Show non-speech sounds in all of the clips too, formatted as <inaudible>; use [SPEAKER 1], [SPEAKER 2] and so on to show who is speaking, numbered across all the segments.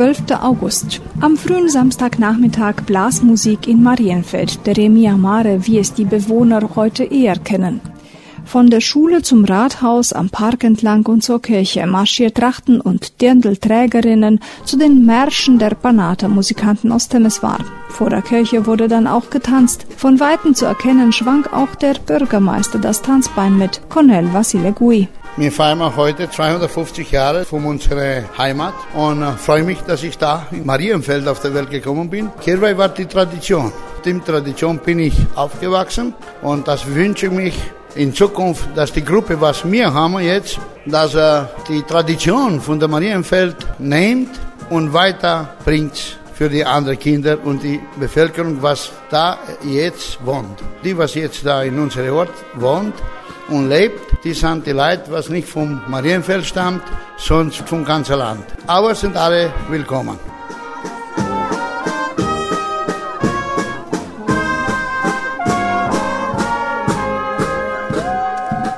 [SPEAKER 1] 12. August. Am frühen Samstagnachmittag Blasmusik in Marienfeld, der Remia Mare, wie es die Bewohner heute eher kennen. Von der Schule zum Rathaus am Park entlang und zur Kirche marschiert Trachten und Dirndlträgerinnen zu den Märschen der Banata-Musikanten aus Temeswar. Vor der Kirche wurde dann auch getanzt. Von Weitem zu erkennen schwang auch der Bürgermeister das Tanzbein mit, Cornel Vasilegui.
[SPEAKER 2] Wir feiern heute 250 Jahre von unserer Heimat und äh, freue mich, dass ich da in Marienfeld auf der Welt gekommen bin. Kirwei war die Tradition. Mit der Tradition bin ich aufgewachsen und das wünsche ich mich in Zukunft, dass die Gruppe, was wir haben jetzt, dass er die Tradition von der Marienfeld nimmt und weiterbringt für die anderen Kinder und die Bevölkerung, was da jetzt wohnt. Die, was jetzt da in unserem Ort wohnt und lebt, die sind die Leute, was nicht vom Marienfeld stammt, sondern vom ganzen Land. Aber sind alle willkommen.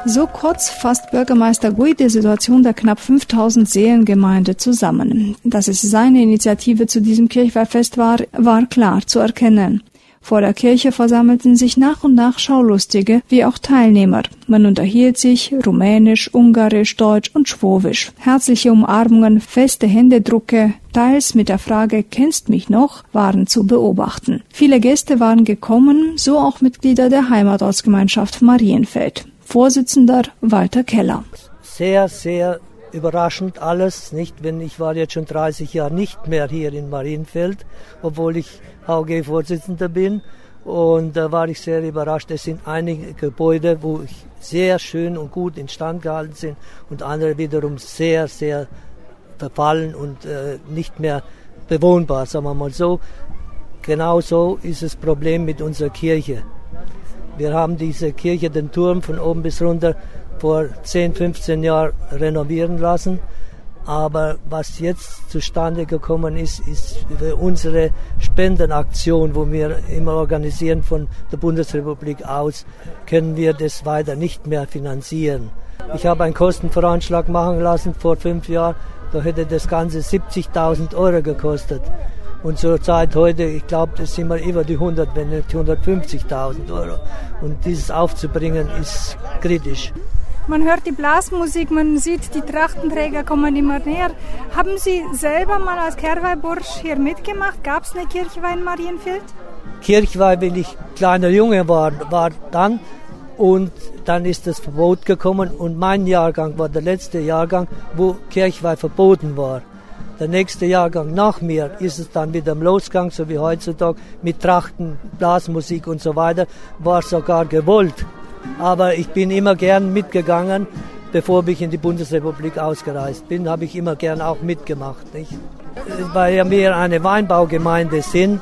[SPEAKER 1] So kurz fasst Bürgermeister Gui die Situation der knapp 5000 Seelengemeinde zusammen. Dass es seine Initiative zu diesem Kirchweihfest war, war klar zu erkennen. Vor der Kirche versammelten sich nach und nach Schaulustige wie auch Teilnehmer. Man unterhielt sich Rumänisch, Ungarisch, Deutsch und Schwowisch. Herzliche Umarmungen, feste Händedrucke, teils mit der Frage Kennst mich noch, waren zu beobachten. Viele Gäste waren gekommen, so auch Mitglieder der Heimatortsgemeinschaft Marienfeld. Vorsitzender Walter Keller.
[SPEAKER 3] Sehr, sehr überraschend alles, nicht? Wenn ich war jetzt schon 30 Jahre nicht mehr hier in Marienfeld, obwohl ich AG-Vorsitzender bin. Und da war ich sehr überrascht. Es sind einige Gebäude, wo ich sehr schön und gut instand gehalten sind und andere wiederum sehr, sehr verfallen und äh, nicht mehr bewohnbar, sagen wir mal so. Genauso ist das Problem mit unserer Kirche. Wir haben diese Kirche, den Turm von oben bis runter vor 10, 15 Jahren renovieren lassen. Aber was jetzt zustande gekommen ist, ist über unsere Spendenaktion, wo wir immer organisieren von der Bundesrepublik aus, können wir das weiter nicht mehr finanzieren. Ich habe einen Kostenvoranschlag machen lassen vor fünf Jahren, da hätte das Ganze 70.000 Euro gekostet. Und zur Zeit heute, ich glaube, das sind wir über die 100, wenn nicht 150.000 Euro. Und dieses aufzubringen ist kritisch.
[SPEAKER 1] Man hört die Blasmusik, man sieht, die Trachtenträger kommen immer näher. Haben Sie selber mal als Kerweibursch hier mitgemacht? Gab es eine Kirchweih in Marienfeld?
[SPEAKER 3] Kirchweih, wenn ich kleiner Junge war, war dann. Und dann ist das Verbot gekommen und mein Jahrgang war der letzte Jahrgang, wo Kirchweih verboten war. Der nächste Jahrgang nach mir ist es dann wieder im Losgang, so wie heutzutage, mit Trachten, Blasmusik und so weiter, war sogar gewollt. Aber ich bin immer gern mitgegangen, bevor ich in die Bundesrepublik ausgereist bin, habe ich immer gern auch mitgemacht. Nicht? Weil wir eine Weinbaugemeinde sind,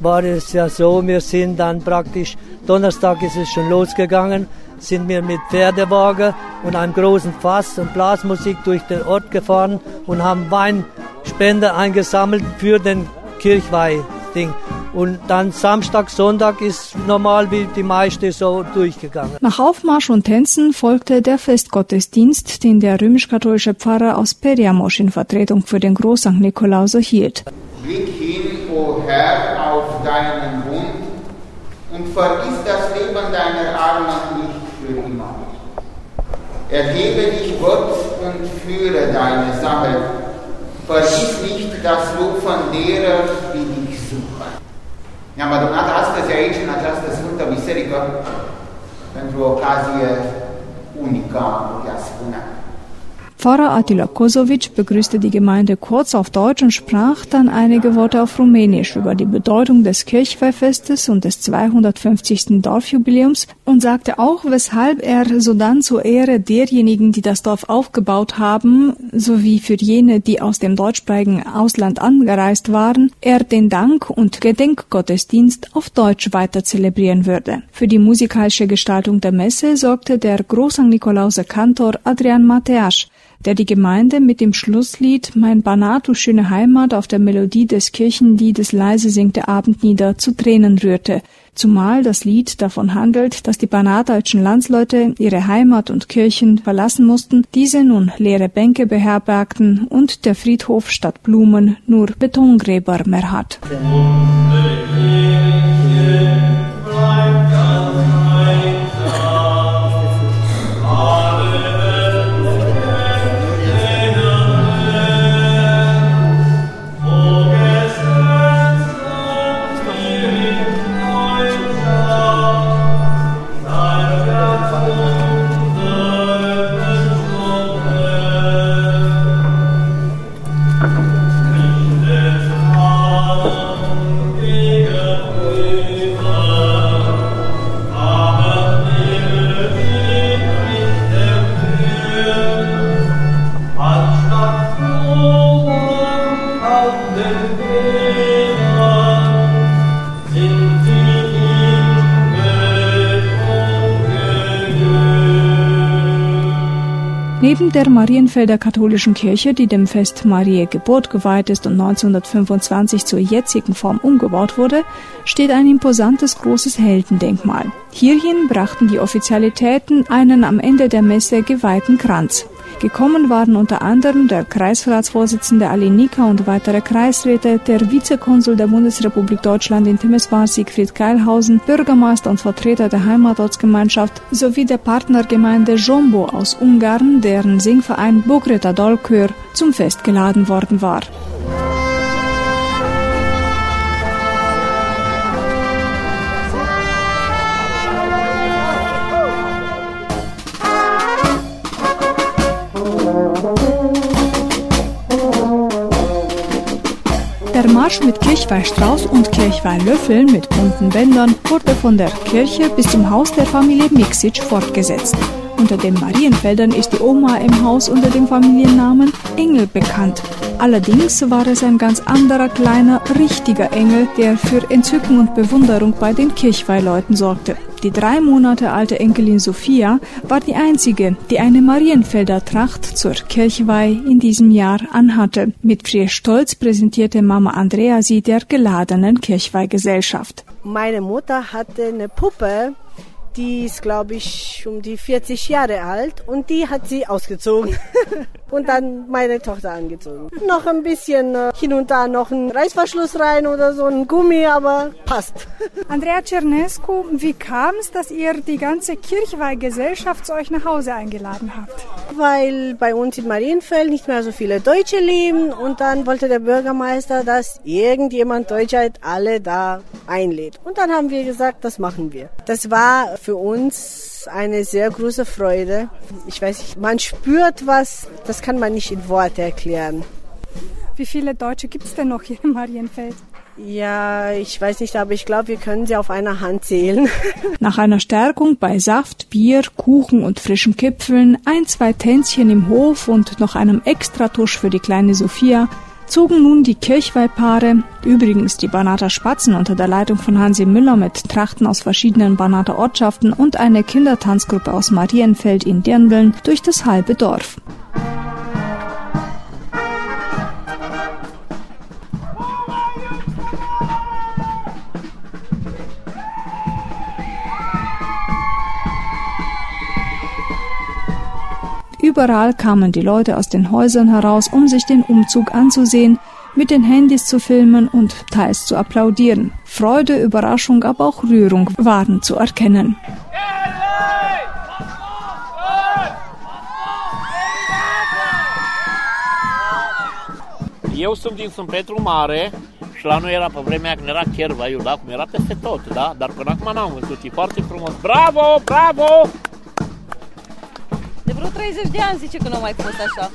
[SPEAKER 3] war es ja so, wir sind dann praktisch, Donnerstag ist es schon losgegangen, sind wir mit Pferdewagen und einem großen Fass und Blasmusik durch den Ort gefahren und haben Weinspender eingesammelt für den Kirchweih-Ding. Und dann Samstag, Sonntag ist normal wie die meiste so durchgegangen.
[SPEAKER 1] Nach Aufmarsch und Tänzen folgte der Festgottesdienst, den der römisch-katholische Pfarrer aus Periamosch in Vertretung für den Großsankt Nikolaus hielt.
[SPEAKER 4] Blick hin, o oh Herr, auf deinen Bund und vergiss das Leben deiner Armen nicht für immer. Erhebe dich, Gott, und führe deine Sache. Vergiss nicht das Rufen derer, die dich. Ne-am adunat astăzi aici, în această Sfântă Biserică, pentru o ocazie unică, am putea spune.
[SPEAKER 1] Pfarrer Attila Kosovic begrüßte die Gemeinde kurz auf Deutsch und sprach dann einige Worte auf Rumänisch über die Bedeutung des Kirchweihfestes und des 250. Dorfjubiläums und sagte auch, weshalb er sodann zur Ehre derjenigen, die das Dorf aufgebaut haben, sowie für jene, die aus dem deutschsprachigen Ausland angereist waren, er den Dank- und Gedenkgottesdienst auf Deutsch weiter zelebrieren würde. Für die musikalische Gestaltung der Messe sorgte der Großsankt Nikolauser Kantor Adrian Mateasch, der die Gemeinde mit dem Schlusslied Mein Banat, du schöne Heimat auf der Melodie des Kirchenliedes Leise singt der Abend nieder zu Tränen rührte, zumal das Lied davon handelt, dass die banatdeutschen Landsleute ihre Heimat und Kirchen verlassen mussten, diese nun leere Bänke beherbergten und der Friedhof statt Blumen nur Betongräber mehr hat. Neben der Marienfelder katholischen Kirche, die dem Fest Mariä Geburt geweiht ist und 1925 zur jetzigen Form umgebaut wurde, steht ein imposantes großes Heldendenkmal. Hierhin brachten die Offizialitäten einen am Ende der Messe geweihten Kranz. Gekommen waren unter anderem der Kreisratsvorsitzende Ali Nika und weitere Kreisräte, der Vizekonsul der Bundesrepublik Deutschland in Temeswar Siegfried Geilhausen, Bürgermeister und Vertreter der Heimatortsgemeinschaft sowie der Partnergemeinde Jombo aus Ungarn, deren Singverein Bogreta Dolkör zum Fest geladen worden war. Marsch mit Kirchweihstrauß und Kirchweihlöffeln mit bunten Bändern wurde von der Kirche bis zum Haus der Familie Mixic fortgesetzt. Unter den Marienfeldern ist die Oma im Haus unter dem Familiennamen Engel bekannt. Allerdings war es ein ganz anderer kleiner, richtiger Engel, der für Entzücken und Bewunderung bei den Kirchweihleuten sorgte. Die drei Monate alte Enkelin Sophia war die einzige, die eine Marienfelder Tracht zur Kirchweih in diesem Jahr anhatte. Mit viel Stolz präsentierte Mama Andrea sie der geladenen Kirchweihgesellschaft.
[SPEAKER 5] Meine Mutter hatte eine Puppe, die ist, glaube ich, um die 40 Jahre alt und die hat sie ausgezogen. <laughs> und dann meine Tochter angezogen. Noch ein bisschen äh, hin und da noch ein Reißverschluss rein oder so ein Gummi, aber passt. <laughs>
[SPEAKER 6] Andrea Cernescu, wie kam es, dass ihr die ganze Kirchweihgesellschaft zu euch nach Hause eingeladen habt?
[SPEAKER 5] Weil bei uns in Marienfeld nicht mehr so viele Deutsche leben und dann wollte der Bürgermeister, dass irgendjemand Deutschheit alle da einlädt. Und dann haben wir gesagt, das machen wir. Das war für uns eine sehr große Freude. Ich weiß nicht, man spürt was, das kann man nicht in Worte erklären.
[SPEAKER 6] Wie viele Deutsche gibt es denn noch hier in Marienfeld?
[SPEAKER 5] Ja, ich weiß nicht, aber ich glaube, wir können sie auf einer Hand zählen. <laughs>
[SPEAKER 1] Nach einer Stärkung bei Saft, Bier, Kuchen und frischen Kipfeln, ein, zwei Tänzchen im Hof und noch einem Extratusch für die kleine Sophia zogen nun die Kirchweihpaare, übrigens die Banater Spatzen unter der Leitung von Hansi Müller mit Trachten aus verschiedenen Banater Ortschaften und eine Kindertanzgruppe aus Marienfeld in Dirndeln durch das halbe Dorf. Überall kamen die Leute aus den Häusern heraus, um sich den Umzug anzusehen, mit den Handys zu filmen und teils zu applaudieren. Freude, Überraschung, aber auch Rührung waren zu erkennen.
[SPEAKER 7] Eu la noi era pe vremea când era Chervaiul, da? Cum era peste tot, da? Dar până acum n-am văzut, e foarte frumos. Bravo, bravo!
[SPEAKER 8] De vreo 30 de ani zice că nu a mai fost așa.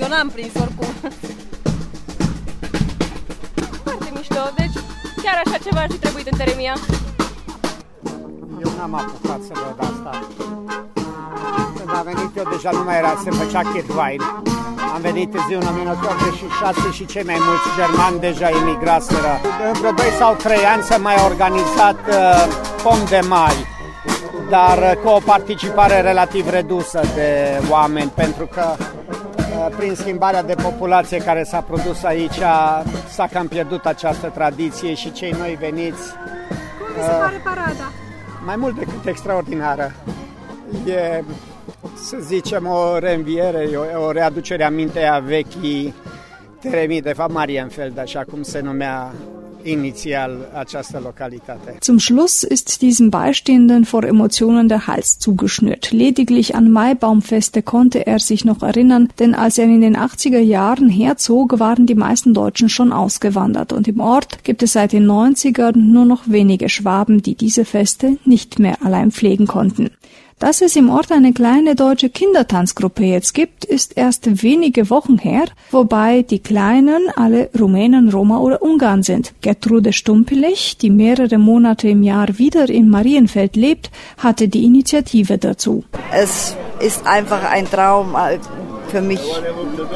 [SPEAKER 8] Eu n-am prins oricum. Foarte mișto, deci chiar așa ceva ar fi trebuit în Teremia.
[SPEAKER 9] Eu n-am apucat să văd asta. Când am venit eu deja nu mai era, se făcea Kirchwein. Am venit în zi în 1986 și cei mai mulți germani deja emigraseră. În vreo 2 sau 3 ani s-a mai organizat uh, pom de mai dar cu o participare relativ redusă de oameni, pentru că prin schimbarea de populație care s-a produs aici, s-a cam pierdut această tradiție și cei noi veniți.
[SPEAKER 6] Cum vi se pare parada?
[SPEAKER 9] Mai mult decât extraordinară. E, să zicem, o reînviere, o, o readucere aminte a vechii teremii, de fapt Marienfeld, așa cum se numea initial această localitate.
[SPEAKER 1] Zum Schluss ist diesem Beistehenden vor Emotionen der Hals zugeschnürt. Lediglich an Maibaumfeste konnte er sich noch erinnern, denn als er in den 80er Jahren herzog, waren die meisten Deutschen schon ausgewandert und im Ort gibt es seit den 90ern nur noch wenige Schwaben, die diese Feste nicht mehr allein pflegen konnten. Dass es im Ort eine kleine deutsche Kindertanzgruppe jetzt gibt, ist erst wenige Wochen her, wobei die Kleinen alle Rumänen, Roma oder Ungarn sind. Gertrude Stumpelich, die mehrere Monate im Jahr wieder in Marienfeld lebt, hatte die Initiative dazu.
[SPEAKER 10] Es ist einfach ein Traum äh, für mich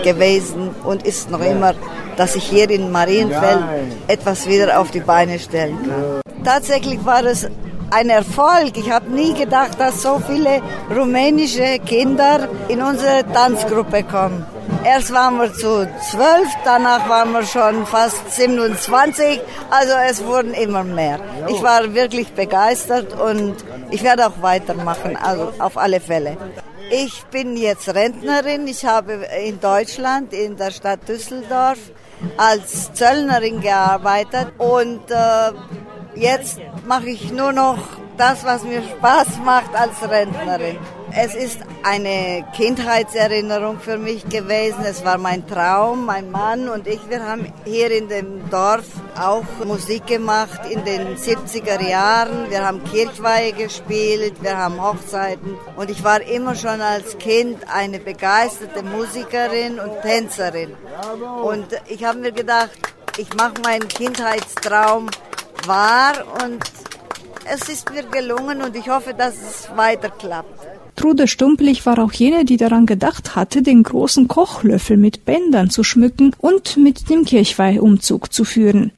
[SPEAKER 10] gewesen und ist noch immer, dass ich hier in Marienfeld etwas wieder auf die Beine stellen kann. Tatsächlich war es ein Erfolg. Ich habe nie gedacht, dass so viele rumänische Kinder in unsere Tanzgruppe kommen. Erst waren wir zu zwölf, danach waren wir schon fast 27, also es wurden immer mehr. Ich war wirklich begeistert und ich werde auch weitermachen, also auf alle Fälle. Ich bin jetzt Rentnerin, ich habe in Deutschland, in der Stadt Düsseldorf, als Zöllnerin gearbeitet und äh, Jetzt mache ich nur noch das, was mir Spaß macht als Rentnerin. Es ist eine Kindheitserinnerung für mich gewesen. Es war mein Traum. Mein Mann und ich, wir haben hier in dem Dorf auch Musik gemacht in den 70er Jahren. Wir haben Kirchweihe gespielt, wir haben Hochzeiten. Und ich war immer schon als Kind eine begeisterte Musikerin und Tänzerin. Und ich habe mir gedacht, ich mache meinen Kindheitstraum wahr und es ist mir gelungen und ich hoffe, dass es weiter klappt.
[SPEAKER 1] Trude Stumplich war auch jene, die daran gedacht hatte, den großen Kochlöffel mit Bändern zu schmücken und mit dem Kirchweihumzug zu führen.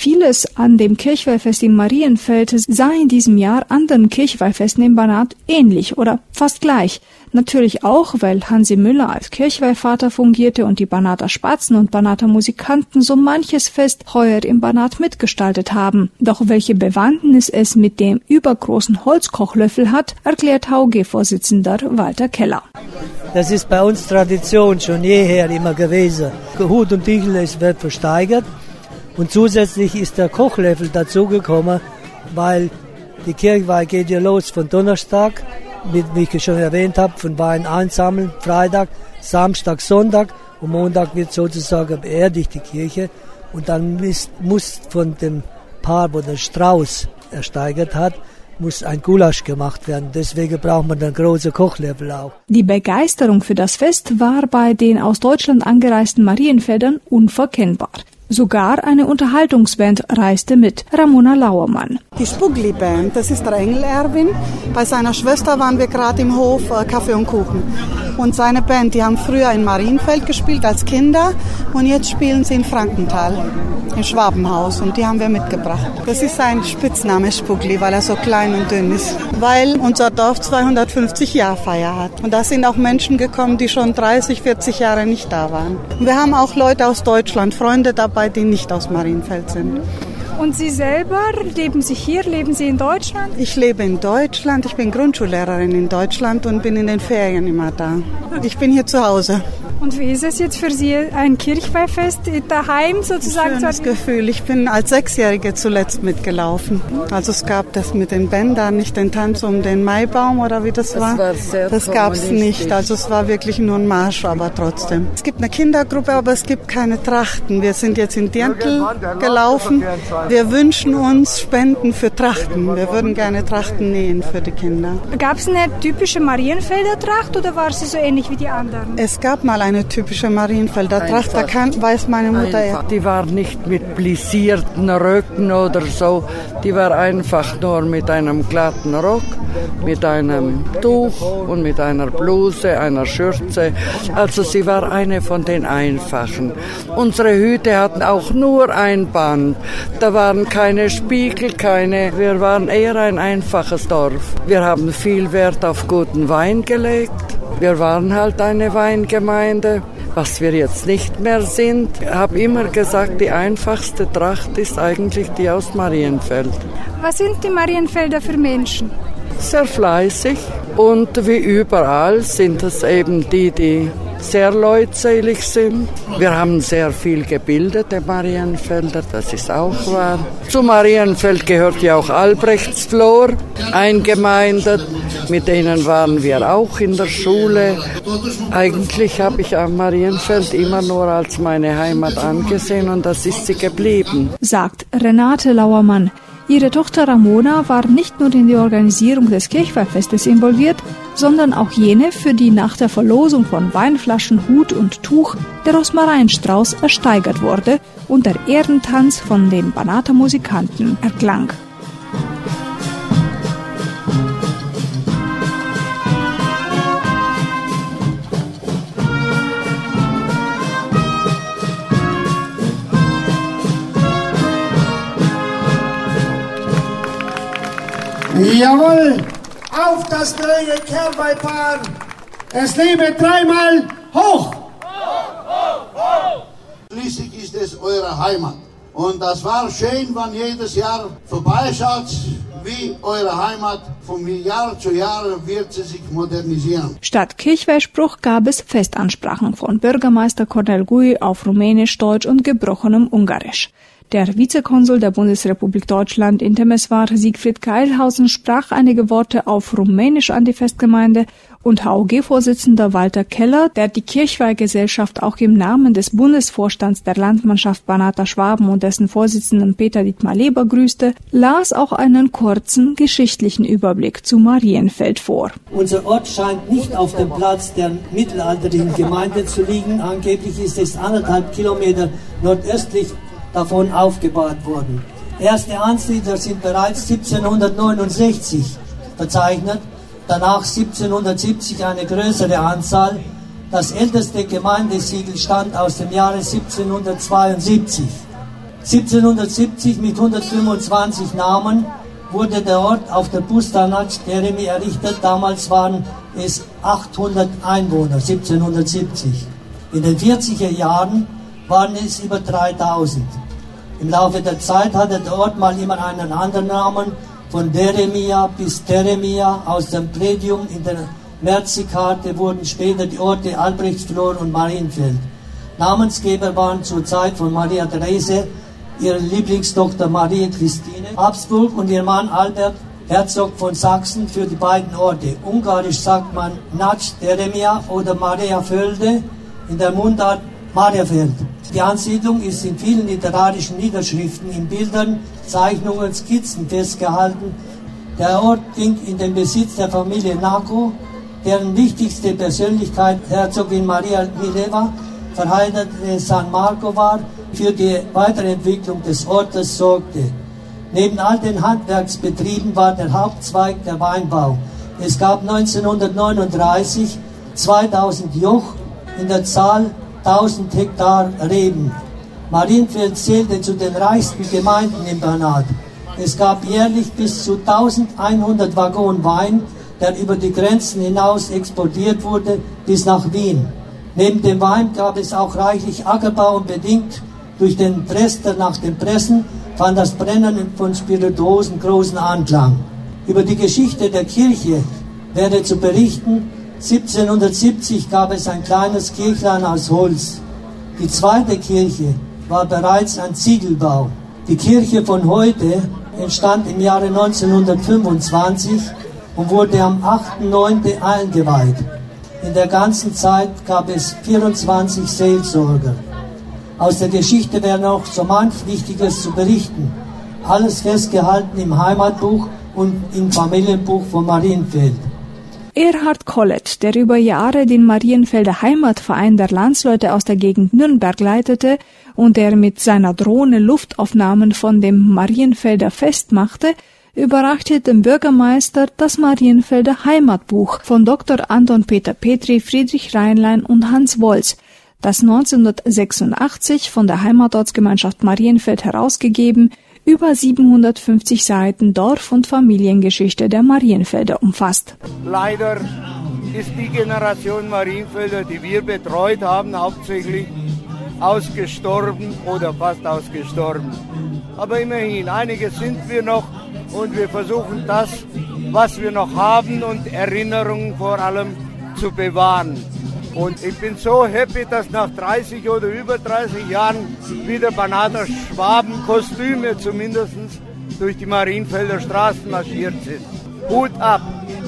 [SPEAKER 1] Vieles an dem Kirchweihfest in Marienfeld sah in diesem Jahr anderen Kirchweihfesten im Banat ähnlich oder fast gleich. Natürlich auch, weil Hansi Müller als Kirchweihvater fungierte und die Banater Spatzen und Banater Musikanten so manches Fest heuer im Banat mitgestaltet haben. Doch welche Bewandtnis es mit dem übergroßen Holzkochlöffel hat, erklärt HUG-Vorsitzender Walter Keller.
[SPEAKER 3] Das ist bei uns Tradition schon jeher immer gewesen. Hut und Tichel wird versteigert und zusätzlich ist der Kochlöffel dazugekommen, weil die Kirchweih geht ja los von Donnerstag wie ich schon erwähnt habe, von Wein einsammeln, Freitag, Samstag, Sonntag und Montag wird sozusagen beerdigt die Kirche und dann ist, muss von dem Paar, wo der Strauß ersteigert hat, muss ein Gulasch gemacht werden. Deswegen braucht man dann große Kochlöffel auch.
[SPEAKER 1] Die Begeisterung für das Fest war bei den aus Deutschland angereisten Marienfedern unverkennbar. Sogar eine Unterhaltungsband reiste mit, Ramona Lauermann.
[SPEAKER 11] Die Spugli Band, das ist der Engel Erwin. Bei seiner Schwester waren wir gerade im Hof äh, Kaffee und Kuchen. Und seine Band, die haben früher in Marienfeld gespielt als Kinder und jetzt spielen sie in Frankenthal, im Schwabenhaus und die haben wir mitgebracht. Das ist sein Spitzname Spugli, weil er so klein und dünn ist. Weil unser Dorf 250 Jahre Feier hat. Und da sind auch Menschen gekommen, die schon 30, 40 Jahre nicht da waren. Und wir haben auch Leute aus Deutschland, Freunde dabei, dabei, die nicht aus Marienfeld sind.
[SPEAKER 6] Und Sie selber, leben Sie hier, leben Sie in Deutschland?
[SPEAKER 11] Ich lebe in Deutschland, ich bin Grundschullehrerin in Deutschland und bin in den Ferien immer da. Ich bin hier zu Hause.
[SPEAKER 6] Und wie ist es jetzt für Sie, ein Kirchweihfest daheim sozusagen?
[SPEAKER 11] Ein schönes Gefühl. Ich bin als Sechsjährige zuletzt mitgelaufen. Also es gab das mit den Bändern, nicht den Tanz um den Maibaum oder wie das, das war. war das gab es nicht. Also es war wirklich nur ein Marsch, aber trotzdem. Es gibt eine Kindergruppe, aber es gibt keine Trachten. Wir sind jetzt in Dirndl gelaufen. Wir wünschen uns Spenden für Trachten. Wir würden gerne Trachten nähen für die Kinder.
[SPEAKER 6] Gab es eine typische Marienfelder Tracht oder war sie so ähnlich wie die anderen?
[SPEAKER 11] Es gab mal eine typische Marienfelder Tracht, da kann, weiß meine Mutter ja.
[SPEAKER 12] Die war nicht mit plissierten Röcken oder so, die war einfach nur mit einem glatten Rock, mit einem Tuch und mit einer Bluse, einer Schürze. Also sie war eine von den einfachen. Unsere Hüte hatten auch nur ein Band. Da waren keine Spiegel, keine. Wir waren eher ein einfaches Dorf. Wir haben viel Wert auf guten Wein gelegt. Wir waren halt eine Weingemeinde. was wir jetzt nicht mehr sind. Ich habe immer gesagt, die einfachste Tracht ist eigentlich die aus Marienfeld.
[SPEAKER 6] Was sind die Marienfelder für Menschen?
[SPEAKER 12] Sehr fleißig und wie überall sind es eben die, die sehr leutselig sind. Wir haben sehr viel gebildete Marienfelder, das ist auch wahr. Zu Marienfeld gehört ja auch Albrechtsflor, eingemeindet. Mit denen waren wir auch in der Schule. Eigentlich habe ich Marienfeld immer nur als meine Heimat angesehen und das ist sie geblieben.
[SPEAKER 1] Sagt Renate Lauermann. Ihre Tochter Ramona war nicht nur in die Organisierung des Kirchweihfestes involviert, sondern auch jene, für die nach der Verlosung von Weinflaschen, Hut und Tuch der Rosmarinstrauß ersteigert wurde und der Ehrentanz von den Banater Musikanten erklang.
[SPEAKER 13] Jawohl, auf das neue Kerbeifahren. Es lebe dreimal hoch.
[SPEAKER 2] Schließlich ist es eure Heimat. Und das war schön, wenn jedes Jahr vorbeischaut, wie eure Heimat von Jahr zu Jahr wird sie sich modernisieren.
[SPEAKER 1] Statt Kirchweihspruch gab es Festansprachen von Bürgermeister Cornel Gui auf Rumänisch, Deutsch und gebrochenem Ungarisch. Der Vizekonsul der Bundesrepublik Deutschland in Temeswar, Siegfried Keilhausen, sprach einige Worte auf Rumänisch an die Festgemeinde und HOG-Vorsitzender Walter Keller, der die Kirchweihgesellschaft auch im Namen des Bundesvorstands der Landmannschaft Banata Schwaben und dessen Vorsitzenden Peter Dietmar Leber grüßte, las auch einen kurzen geschichtlichen Überblick zu Marienfeld vor.
[SPEAKER 3] Unser Ort scheint nicht auf dem Platz der mittelalterlichen Gemeinde zu liegen. Angeblich ist es anderthalb Kilometer nordöstlich davon aufgebaut worden. Erste Ansiedler sind bereits 1769 verzeichnet, danach 1770 eine größere Anzahl. Das älteste Gemeindesiegel stammt aus dem Jahre 1772. 1770 mit 125 Namen wurde der Ort auf der Bustanac Jeremy errichtet. Damals waren es 800 Einwohner, 1770. In den 40er Jahren waren es über 3000. Im Laufe der Zeit hatte der Ort mal immer einen anderen Namen, von Deremia bis Teremia. Aus dem Prädium in der Merzikarte wurden später die Orte Albrechtsflor und Marienfeld. Namensgeber waren zur Zeit von Maria Therese ihre Lieblingstochter Maria Christine Habsburg und ihr Mann Albert Herzog von Sachsen für die beiden Orte. Ungarisch sagt man Nac Deremia oder Maria Földe, in der Mundart Mariafeld. Die Ansiedlung ist in vielen literarischen Niederschriften, in Bildern, Zeichnungen, Skizzen festgehalten. Der Ort ging in den Besitz der Familie Naco, deren wichtigste Persönlichkeit Herzogin Maria Mileva, verheiratete San Marco war, für die Weiterentwicklung des Ortes sorgte. Neben all den Handwerksbetrieben war der Hauptzweig der Weinbau. Es gab 1939 2000 Joch in der Zahl 1000 Hektar Reben. Marienfeld zählte zu den reichsten Gemeinden im Banat. Es gab jährlich bis zu 1100 Waggon Wein, der über die Grenzen hinaus exportiert wurde bis nach Wien. Neben dem Wein gab es auch reichlich Ackerbau und bedingt durch den Prester nach dem Pressen fand das Brennen von Spirituosen großen Anklang. Über die Geschichte der Kirche wäre zu berichten, 1770 gab es ein kleines Kirchlein aus Holz. Die zweite Kirche war bereits ein Ziegelbau. Die Kirche von heute entstand im Jahre 1925 und wurde am 8.9. eingeweiht. In der ganzen Zeit gab es 24 Seelsorger. Aus der Geschichte wäre noch so manch Wichtiges zu berichten. Alles festgehalten im Heimatbuch und im Familienbuch von Marienfeld.
[SPEAKER 1] Erhard Kollett, der über Jahre den Marienfelder Heimatverein der Landsleute aus der Gegend Nürnberg leitete und der mit seiner Drohne Luftaufnahmen von dem Marienfelder Fest machte, überreichte dem Bürgermeister das Marienfelder Heimatbuch von Dr. Anton Peter Petri, Friedrich Rheinlein und Hans Wolz, das 1986 von der Heimatortsgemeinschaft Marienfeld herausgegeben über 750 Seiten Dorf- und Familiengeschichte der Marienfelder umfasst.
[SPEAKER 9] Leider
[SPEAKER 14] ist die Generation Marienfelder, die wir betreut haben, hauptsächlich ausgestorben oder fast ausgestorben. Aber immerhin, einige sind wir noch und wir versuchen das, was wir noch haben und Erinnerungen vor allem zu bewahren. Und ich bin so happy, dass nach 30 oder über 30 Jahren wieder Banater Schwaben Kostüme zumindest durch die Marienfelder Straßen marschiert sind. Hut ab.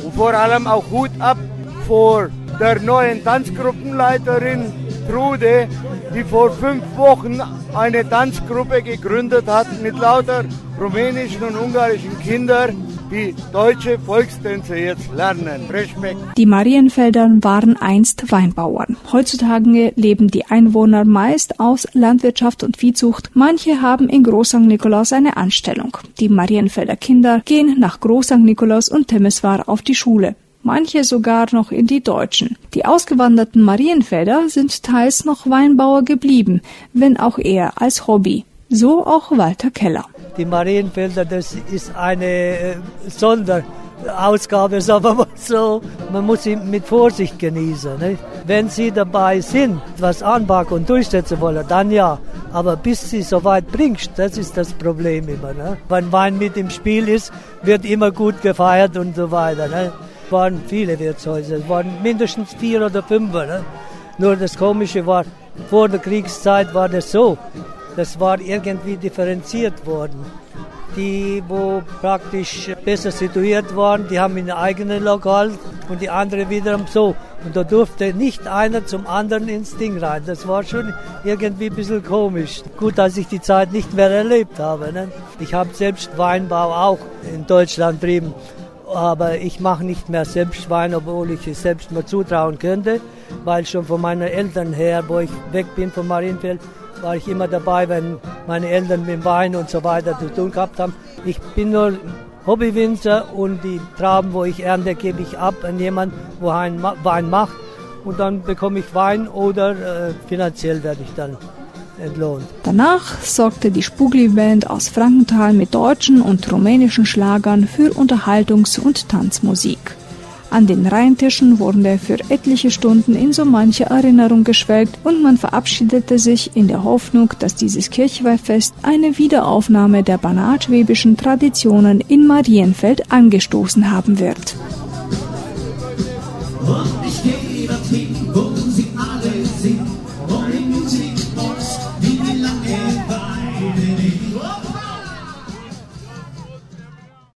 [SPEAKER 14] Und vor allem auch Hut ab vor der neuen Tanzgruppenleiterin Trude, die vor fünf Wochen eine Tanzgruppe gegründet hat mit lauter rumänischen und ungarischen Kindern, die deutsche Volkstänze jetzt lernen. Respekt.
[SPEAKER 1] Die Marienfelder waren einst Weinbauern. Heutzutage leben die Einwohner meist aus Landwirtschaft und Viehzucht. Manche haben in Groß. Nikolaus eine Anstellung. Die Marienfelder Kinder gehen nach Groß. Nikolaus und Temeswar auf die Schule manche sogar noch in die Deutschen. Die ausgewanderten Marienfelder sind teils noch Weinbauer geblieben, wenn auch eher als Hobby. So auch Walter Keller.
[SPEAKER 3] Die Marienfelder, das ist eine äh, Sonderausgabe, <laughs> sagen wir mal so. Man muss sie mit Vorsicht genießen. Nicht? Wenn sie dabei sind, was anpacken und durchsetzen wollen, dann ja. Aber bis sie so weit bringst, das ist das Problem immer. Ne? Wenn Wein mit im Spiel ist, wird immer gut gefeiert und so weiter. Ne? Es waren viele Wirtshäuser, es waren mindestens vier oder fünf. Ne? Nur das Komische war, vor der Kriegszeit war das so, das war irgendwie differenziert worden. Die, wo praktisch besser situiert waren, die haben ein eigenes Lokal und die anderen wiederum so. Und da durfte nicht einer zum anderen ins Ding rein. Das war schon irgendwie ein bisschen komisch. Gut, dass ich die Zeit nicht mehr erlebt habe. Ne? Ich habe selbst Weinbau auch in Deutschland betrieben. Aber ich mache nicht mehr selbst Wein, obwohl ich es selbst mal zutrauen könnte, weil schon von meinen Eltern her, wo ich weg bin von Marienfeld, war ich immer dabei, wenn meine Eltern mit Wein und so weiter zu tun gehabt haben. Ich bin nur Hobbywinzer und die Trauben, wo ich ernte, gebe ich ab an jemanden, wo Wein macht. Und dann bekomme ich Wein oder äh, finanziell werde ich dann entlohnt.
[SPEAKER 1] Danach sorgte die Spugli-Band aus Frankenthal mit deutschen und rumänischen Schlagern für Unterhaltungs- und Tanzmusik. An den Rheintischen wurde für etliche Stunden in so manche Erinnerung geschwelgt und man verabschiedete sich in der Hoffnung, dass dieses Kirchweihfest eine Wiederaufnahme der banatschwäbischen Traditionen in Marienfeld angestoßen haben wird.